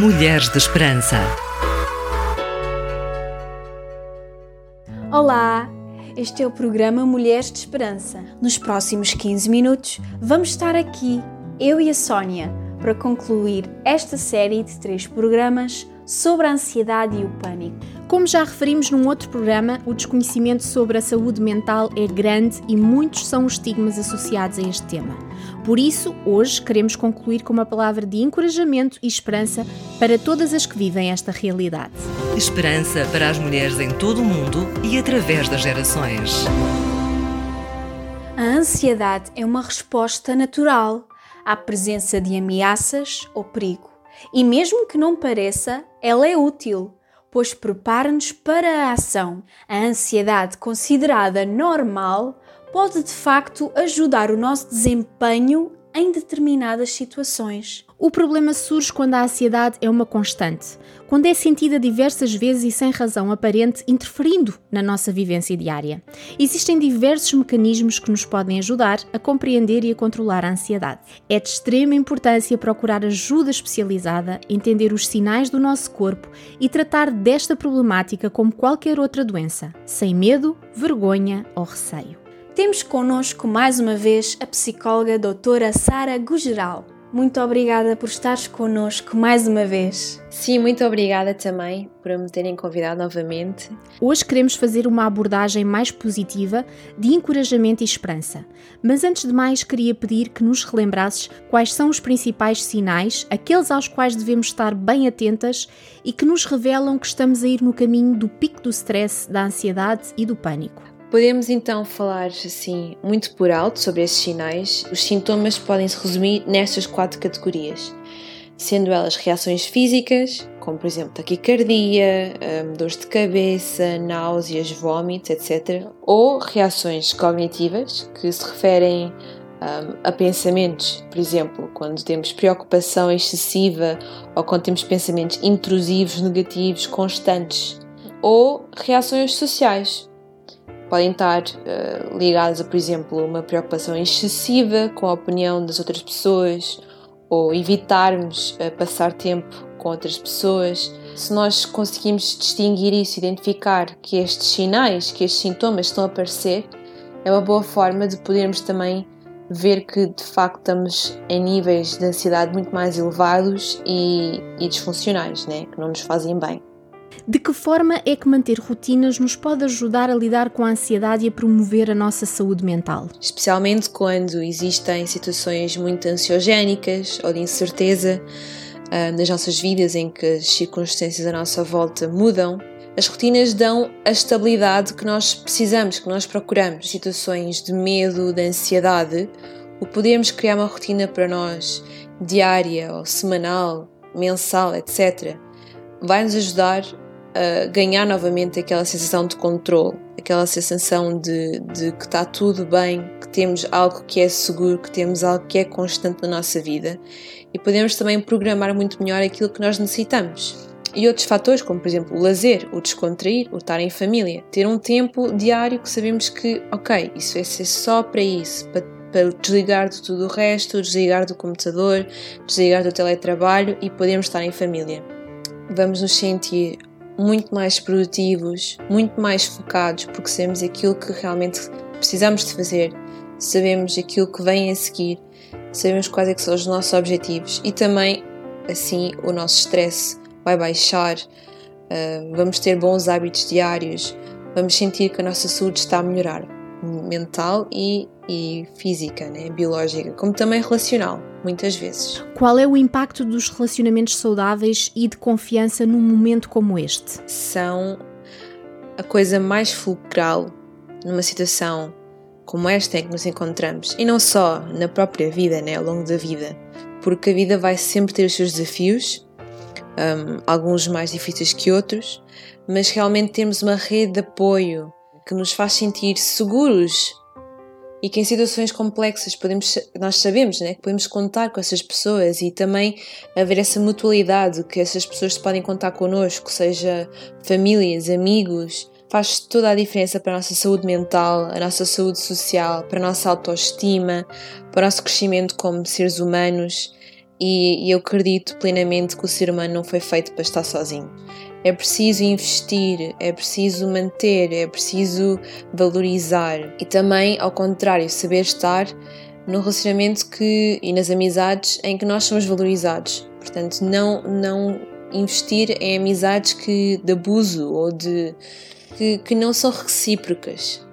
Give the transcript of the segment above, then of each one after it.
Mulheres de Esperança. Olá, este é o programa Mulheres de Esperança. Nos próximos 15 minutos vamos estar aqui, eu e a Sónia, para concluir esta série de três programas sobre a ansiedade e o pânico. Como já referimos num outro programa, o desconhecimento sobre a saúde mental é grande e muitos são os estigmas associados a este tema. Por isso, hoje queremos concluir com uma palavra de encorajamento e esperança para todas as que vivem esta realidade. Esperança para as mulheres em todo o mundo e através das gerações. A ansiedade é uma resposta natural à presença de ameaças ou perigo. E mesmo que não pareça, ela é útil, pois prepara-nos para a ação. A ansiedade, considerada normal, pode de facto ajudar o nosso desempenho em determinadas situações. O problema surge quando a ansiedade é uma constante, quando é sentida diversas vezes e sem razão aparente, interferindo na nossa vivência diária. Existem diversos mecanismos que nos podem ajudar a compreender e a controlar a ansiedade. É de extrema importância procurar ajuda especializada, entender os sinais do nosso corpo e tratar desta problemática como qualquer outra doença, sem medo, vergonha ou receio. Temos connosco mais uma vez a psicóloga doutora Sara Gugeral. Muito obrigada por estares connosco mais uma vez. Sim, muito obrigada também por me terem convidado novamente. Hoje queremos fazer uma abordagem mais positiva de encorajamento e esperança. Mas antes de mais, queria pedir que nos relembrasses quais são os principais sinais, aqueles aos quais devemos estar bem atentas e que nos revelam que estamos a ir no caminho do pico do stress, da ansiedade e do pânico. Podemos então falar assim muito por alto sobre esses sinais. Os sintomas podem se resumir nestas quatro categorias, sendo elas reações físicas, como por exemplo taquicardia, um, dores de cabeça, náuseas, vômitos, etc., ou reações cognitivas, que se referem um, a pensamentos, por exemplo, quando temos preocupação excessiva ou quando temos pensamentos intrusivos, negativos, constantes, ou reações sociais, podem estar uh, ligadas a, por exemplo, uma preocupação excessiva com a opinião das outras pessoas ou evitarmos uh, passar tempo com outras pessoas. Se nós conseguimos distinguir isso, identificar que estes sinais, que estes sintomas estão a aparecer, é uma boa forma de podermos também ver que de facto estamos em níveis de ansiedade muito mais elevados e, e disfuncionais, né? que não nos fazem bem. De que forma é que manter rotinas nos pode ajudar a lidar com a ansiedade e a promover a nossa saúde mental? Especialmente quando existem situações muito ansiogénicas ou de incerteza uh, nas nossas vidas em que as circunstâncias à nossa volta mudam. As rotinas dão a estabilidade que nós precisamos, que nós procuramos. Situações de medo, de ansiedade, o podermos criar uma rotina para nós diária ou semanal, mensal, etc vai nos ajudar a ganhar novamente aquela sensação de controle, aquela sensação de, de que está tudo bem, que temos algo que é seguro, que temos algo que é constante na nossa vida e podemos também programar muito melhor aquilo que nós necessitamos. E outros fatores, como por exemplo o lazer, o descontrair, o estar em família, ter um tempo diário que sabemos que, ok, isso vai ser só para isso, para, para desligar de tudo o resto, desligar do computador, desligar do teletrabalho e podermos estar em família vamos nos sentir muito mais produtivos, muito mais focados, porque sabemos aquilo que realmente precisamos de fazer, sabemos aquilo que vem a seguir, sabemos quais é são os nossos objetivos e também assim o nosso stress vai baixar, uh, vamos ter bons hábitos diários, vamos sentir que a nossa saúde está a melhorar, mental e e física, né? biológica, como também relacional, muitas vezes. Qual é o impacto dos relacionamentos saudáveis e de confiança num momento como este? São a coisa mais fulcral numa situação como esta em que nos encontramos, e não só na própria vida, né? ao longo da vida, porque a vida vai sempre ter os seus desafios, um, alguns mais difíceis que outros, mas realmente temos uma rede de apoio que nos faz sentir seguros e que em situações complexas podemos, nós sabemos né, que podemos contar com essas pessoas e também haver essa mutualidade que essas pessoas podem contar connosco, seja famílias, amigos, faz toda a diferença para a nossa saúde mental, a nossa saúde social, para a nossa autoestima, para o nosso crescimento como seres humanos e, eu acredito plenamente que o ser humano não foi feito para estar sozinho. É preciso investir, é preciso manter, é preciso valorizar e também, ao contrário, saber estar num relacionamento que, e nas amizades em que nós somos valorizados. Portanto, não, não investir em amizades que, de abuso ou de, que, que não são recíprocas.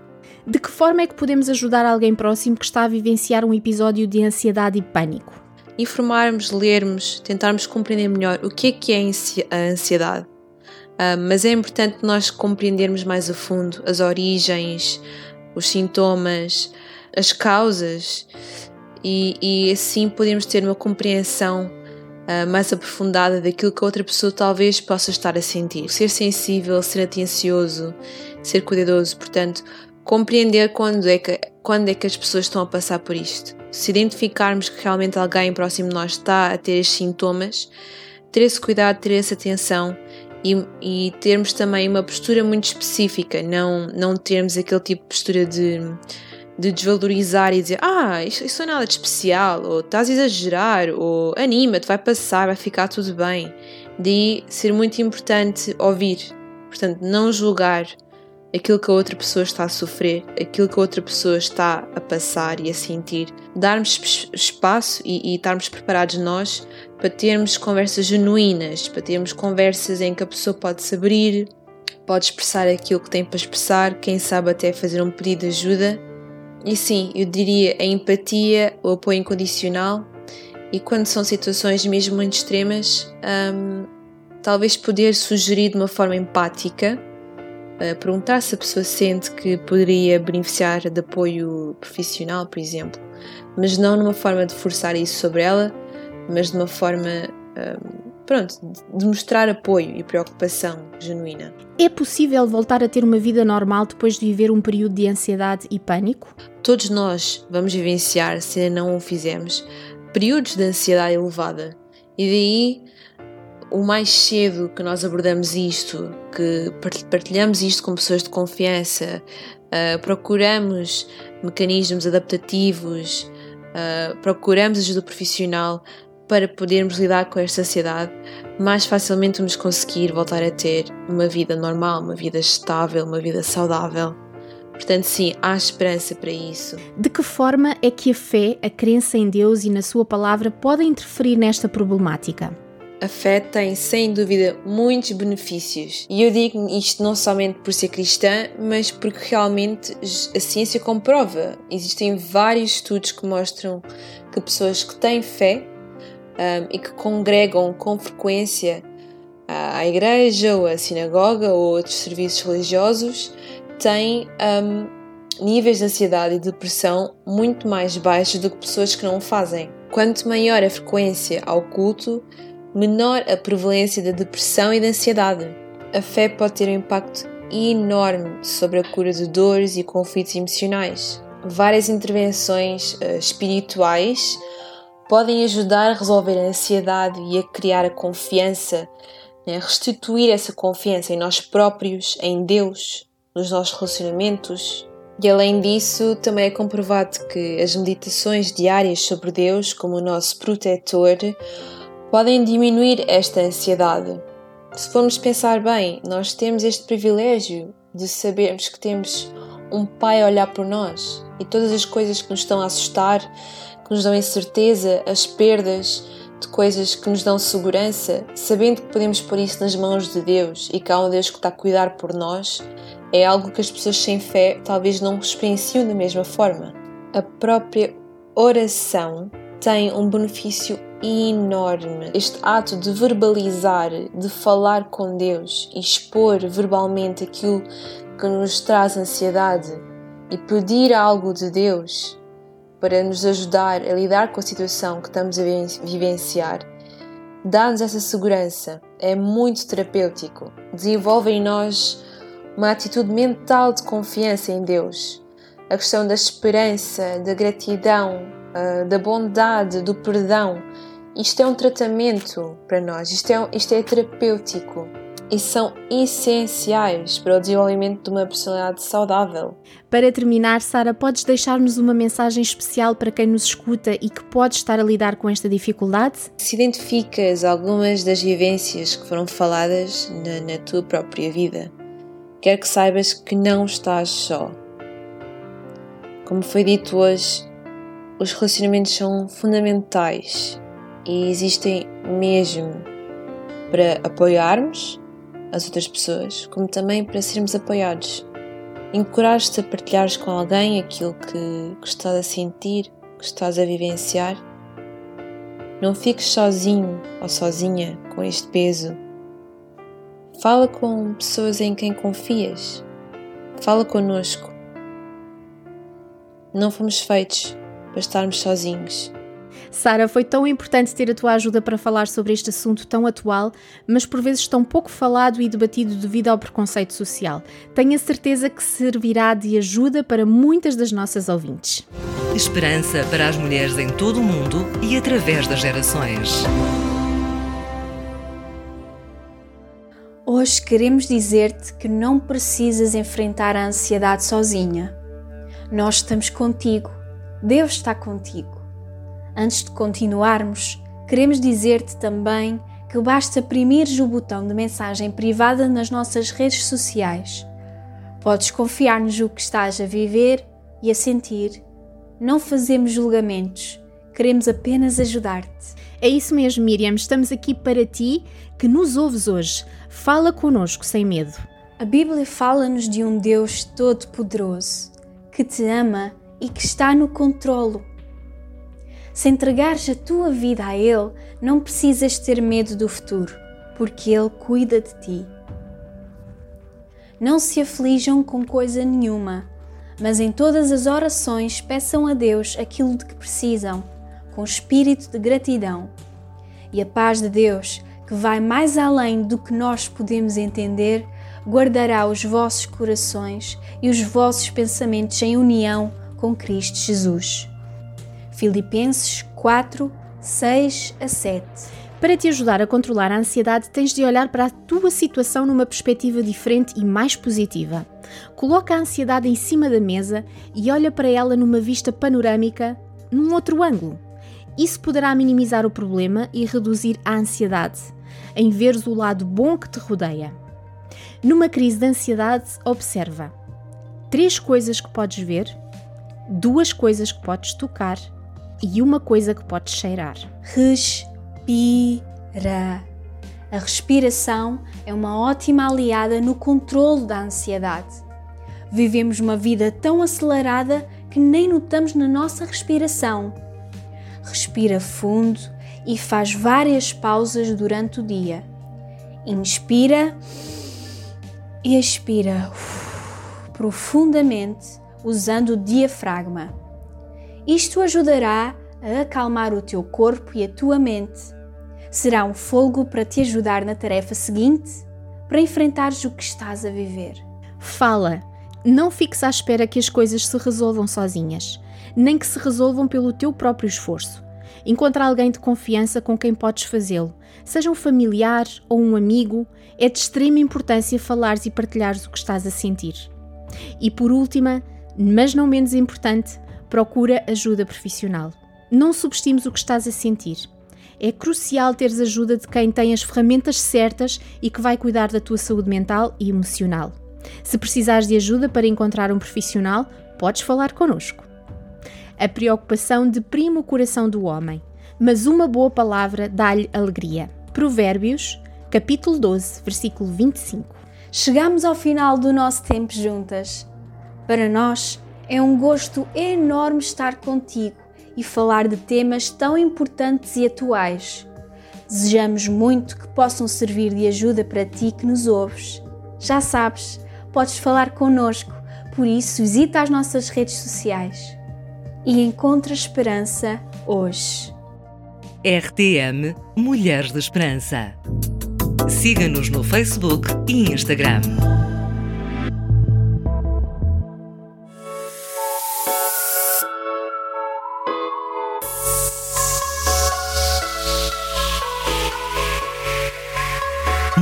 De que forma é que podemos ajudar alguém próximo que está a vivenciar um episódio de ansiedade e pânico? Informarmos, lermos, tentarmos compreender melhor o que é que é a ansiedade. Uh, mas é importante nós compreendermos mais a fundo as origens, os sintomas, as causas e, e assim podemos ter uma compreensão uh, mais aprofundada daquilo que a outra pessoa talvez possa estar a sentir. Ser sensível, ser atencioso, ser cuidadoso, portanto, compreender quando é que, quando é que as pessoas estão a passar por isto. Se identificarmos que realmente alguém próximo de nós está a ter estes sintomas, ter esse cuidado, ter essa atenção e, e, termos também uma postura muito específica, não, não termos aquele tipo de postura de, de desvalorizar e dizer ah, isto, isto não é nada de especial, ou estás a exagerar, ou anima-te, vai passar, vai ficar tudo bem. De ser muito importante ouvir, portanto, não julgar, aquilo que a outra pessoa está a sofrer, aquilo que a outra pessoa está a passar e a sentir. Darmos espaço e, e estarmos preparados nós para termos conversas genuínas, para termos conversas em que a pessoa pode se abrir, pode expressar aquilo que tem para expressar, quem sabe até fazer um pedido de ajuda. E sim, eu diria a empatia, o apoio incondicional e quando são situações mesmo muito extremas, hum, talvez poder sugerir de uma forma empática perguntar se a pessoa sente que poderia beneficiar de apoio profissional, por exemplo, mas não numa forma de forçar isso sobre ela, mas de uma forma, um, pronto, de mostrar apoio e preocupação genuína. É possível voltar a ter uma vida normal depois de viver um período de ansiedade e pânico? Todos nós vamos vivenciar, se não o fizemos, períodos de ansiedade elevada. E daí o mais cedo que nós abordamos isto, que partilhamos isto com pessoas de confiança, uh, procuramos mecanismos adaptativos, uh, procuramos ajuda profissional para podermos lidar com esta ansiedade, mais facilmente vamos conseguir voltar a ter uma vida normal, uma vida estável, uma vida saudável. Portanto, sim, há esperança para isso. De que forma é que a fé, a crença em Deus e na Sua palavra podem interferir nesta problemática? A fé tem, sem dúvida, muitos benefícios. E eu digo isto não somente por ser cristã, mas porque realmente a ciência comprova. Existem vários estudos que mostram que pessoas que têm fé um, e que congregam com frequência à igreja ou à sinagoga ou outros serviços religiosos têm um, níveis de ansiedade e depressão muito mais baixos do que pessoas que não o fazem. Quanto maior a frequência ao culto, menor a prevalência da depressão e da ansiedade. A fé pode ter um impacto enorme sobre a cura de dores e conflitos emocionais. Várias intervenções uh, espirituais podem ajudar a resolver a ansiedade e a criar a confiança, né, restituir essa confiança em nós próprios, em Deus, nos nossos relacionamentos. E além disso, também é comprovado que as meditações diárias sobre Deus, como o nosso protetor, podem diminuir esta ansiedade. Se formos pensar bem, nós temos este privilégio de sabermos que temos um pai a olhar por nós e todas as coisas que nos estão a assustar, que nos dão incerteza, as perdas de coisas que nos dão segurança, sabendo que podemos pôr isso nas mãos de Deus e que há um Deus que está a cuidar por nós, é algo que as pessoas sem fé talvez não experienciam da mesma forma. A própria oração tem um benefício enorme. Este ato de verbalizar, de falar com Deus e expor verbalmente aquilo que nos traz ansiedade e pedir algo de Deus para nos ajudar a lidar com a situação que estamos a vivenciar, dá-nos essa segurança, é muito terapêutico, desenvolve em nós uma atitude mental de confiança em Deus. A questão da esperança, da gratidão, ah, da bondade, do perdão. Isto é um tratamento para nós, isto é, isto é terapêutico. e são essenciais para o desenvolvimento de uma personalidade saudável. Para terminar, Sara, podes deixar-nos uma mensagem especial para quem nos escuta e que pode estar a lidar com esta dificuldade? Se identificas algumas das vivências que foram faladas na, na tua própria vida, quero que saibas que não estás só. Como foi dito hoje, os relacionamentos são fundamentais e existem mesmo para apoiarmos as outras pessoas, como também para sermos apoiados. Encorajo-te a partilhares com alguém aquilo que, que estás a sentir, que estás a vivenciar. Não fiques sozinho ou sozinha com este peso. Fala com pessoas em quem confias. Fala connosco. Não fomos feitos para estarmos sozinhos. Sara, foi tão importante ter a tua ajuda para falar sobre este assunto tão atual, mas por vezes tão pouco falado e debatido devido ao preconceito social. Tenho a certeza que servirá de ajuda para muitas das nossas ouvintes. Esperança para as mulheres em todo o mundo e através das gerações. Hoje queremos dizer-te que não precisas enfrentar a ansiedade sozinha. Nós estamos contigo. Deus está contigo. Antes de continuarmos, queremos dizer-te também que basta oprimir o botão de mensagem privada nas nossas redes sociais. Podes confiar-nos o que estás a viver e a sentir. Não fazemos julgamentos, queremos apenas ajudar-te. É isso mesmo, Miriam, estamos aqui para ti que nos ouves hoje. Fala connosco sem medo. A Bíblia fala-nos de um Deus todo-poderoso que te ama e que está no controlo se entregares a tua vida a Ele, não precisas ter medo do futuro, porque Ele cuida de ti. Não se aflijam com coisa nenhuma, mas em todas as orações peçam a Deus aquilo de que precisam, com espírito de gratidão. E a paz de Deus, que vai mais além do que nós podemos entender, guardará os vossos corações e os vossos pensamentos em união com Cristo Jesus. Filipenses 4, 6 a 7. Para te ajudar a controlar a ansiedade, tens de olhar para a tua situação numa perspectiva diferente e mais positiva. Coloca a ansiedade em cima da mesa e olha para ela numa vista panorâmica, num outro ângulo. Isso poderá minimizar o problema e reduzir a ansiedade, em veres o lado bom que te rodeia. Numa crise de ansiedade, observa três coisas que podes ver, duas coisas que podes tocar e uma coisa que podes cheirar. Respira. A respiração é uma ótima aliada no controle da ansiedade. Vivemos uma vida tão acelerada que nem notamos na nossa respiração. Respira fundo e faz várias pausas durante o dia. Inspira e expira profundamente usando o diafragma. Isto ajudará a acalmar o teu corpo e a tua mente. Será um fogo para te ajudar na tarefa seguinte, para enfrentares o que estás a viver. Fala. Não fiques à espera que as coisas se resolvam sozinhas, nem que se resolvam pelo teu próprio esforço. Encontra alguém de confiança com quem podes fazê-lo, seja um familiar ou um amigo, é de extrema importância falares e partilhares o que estás a sentir. E por última, mas não menos importante, procura ajuda profissional. Não subestimes o que estás a sentir. É crucial teres ajuda de quem tem as ferramentas certas e que vai cuidar da tua saúde mental e emocional. Se precisares de ajuda para encontrar um profissional, podes falar connosco. A preocupação deprime o coração do homem, mas uma boa palavra dá-lhe alegria. Provérbios, capítulo 12, versículo 25. Chegamos ao final do nosso tempo juntas. Para nós, é um gosto enorme estar contigo e falar de temas tão importantes e atuais. Desejamos muito que possam servir de ajuda para ti que nos ouves. Já sabes, podes falar connosco, por isso visita as nossas redes sociais e encontra esperança hoje. RTM Mulheres de Esperança. Siga-nos no Facebook e Instagram.